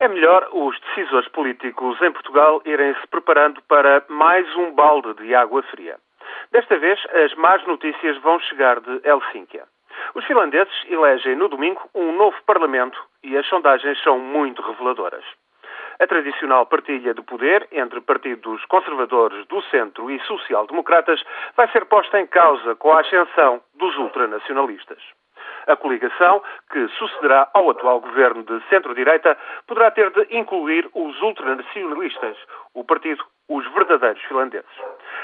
É melhor os decisores políticos em Portugal irem se preparando para mais um balde de água fria. Desta vez, as más notícias vão chegar de Helsínquia. Os finlandeses elegem no domingo um novo Parlamento e as sondagens são muito reveladoras. A tradicional partilha de poder entre partidos conservadores do centro e social-democratas vai ser posta em causa com a ascensão dos ultranacionalistas. A coligação, que sucederá ao atual governo de centro-direita, poderá ter de incluir os ultranacionalistas, o partido Os Verdadeiros Finlandeses.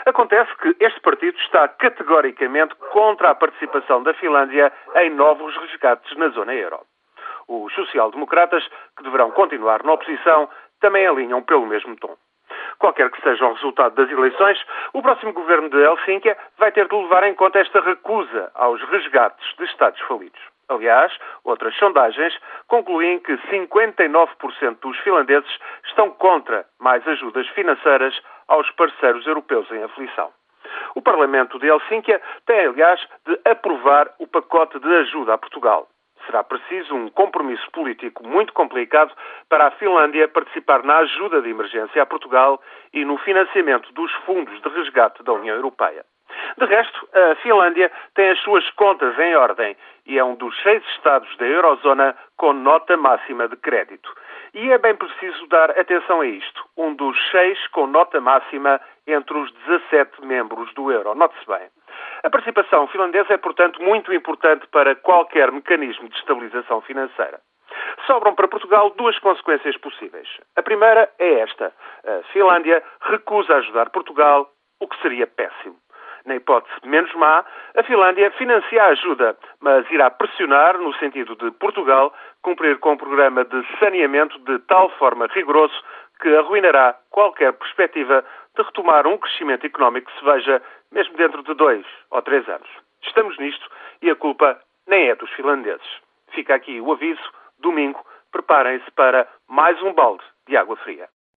Acontece que este partido está categoricamente contra a participação da Finlândia em novos resgates na zona euro. Os social-democratas, que deverão continuar na oposição, também alinham pelo mesmo tom. Qualquer que seja o resultado das eleições, o próximo governo de Helsínquia vai ter de levar em conta esta recusa aos resgates de Estados falidos. Aliás, outras sondagens concluem que 59% dos finlandeses estão contra mais ajudas financeiras aos parceiros europeus em aflição. O Parlamento de Helsínquia tem, aliás, de aprovar o pacote de ajuda a Portugal será preciso um compromisso político muito complicado para a Finlândia participar na ajuda de emergência a Portugal e no financiamento dos fundos de resgate da União Europeia. De resto, a Finlândia tem as suas contas em ordem e é um dos seis Estados da Eurozona com nota máxima de crédito. E é bem preciso dar atenção a isto. Um dos seis com nota máxima entre os 17 membros do euro. Note-se bem. A participação finlandesa é, portanto, muito importante para qualquer mecanismo de estabilização financeira. Sobram para Portugal duas consequências possíveis. A primeira é esta: a Finlândia recusa ajudar Portugal, o que seria péssimo. Na hipótese menos má, a Finlândia financia a ajuda, mas irá pressionar no sentido de Portugal cumprir com o programa de saneamento de tal forma rigoroso que arruinará qualquer perspectiva de retomar um crescimento económico que se veja mesmo dentro de dois ou três anos. Estamos nisto e a culpa nem é dos finlandeses. Fica aqui o aviso, domingo, preparem-se para mais um balde de água fria.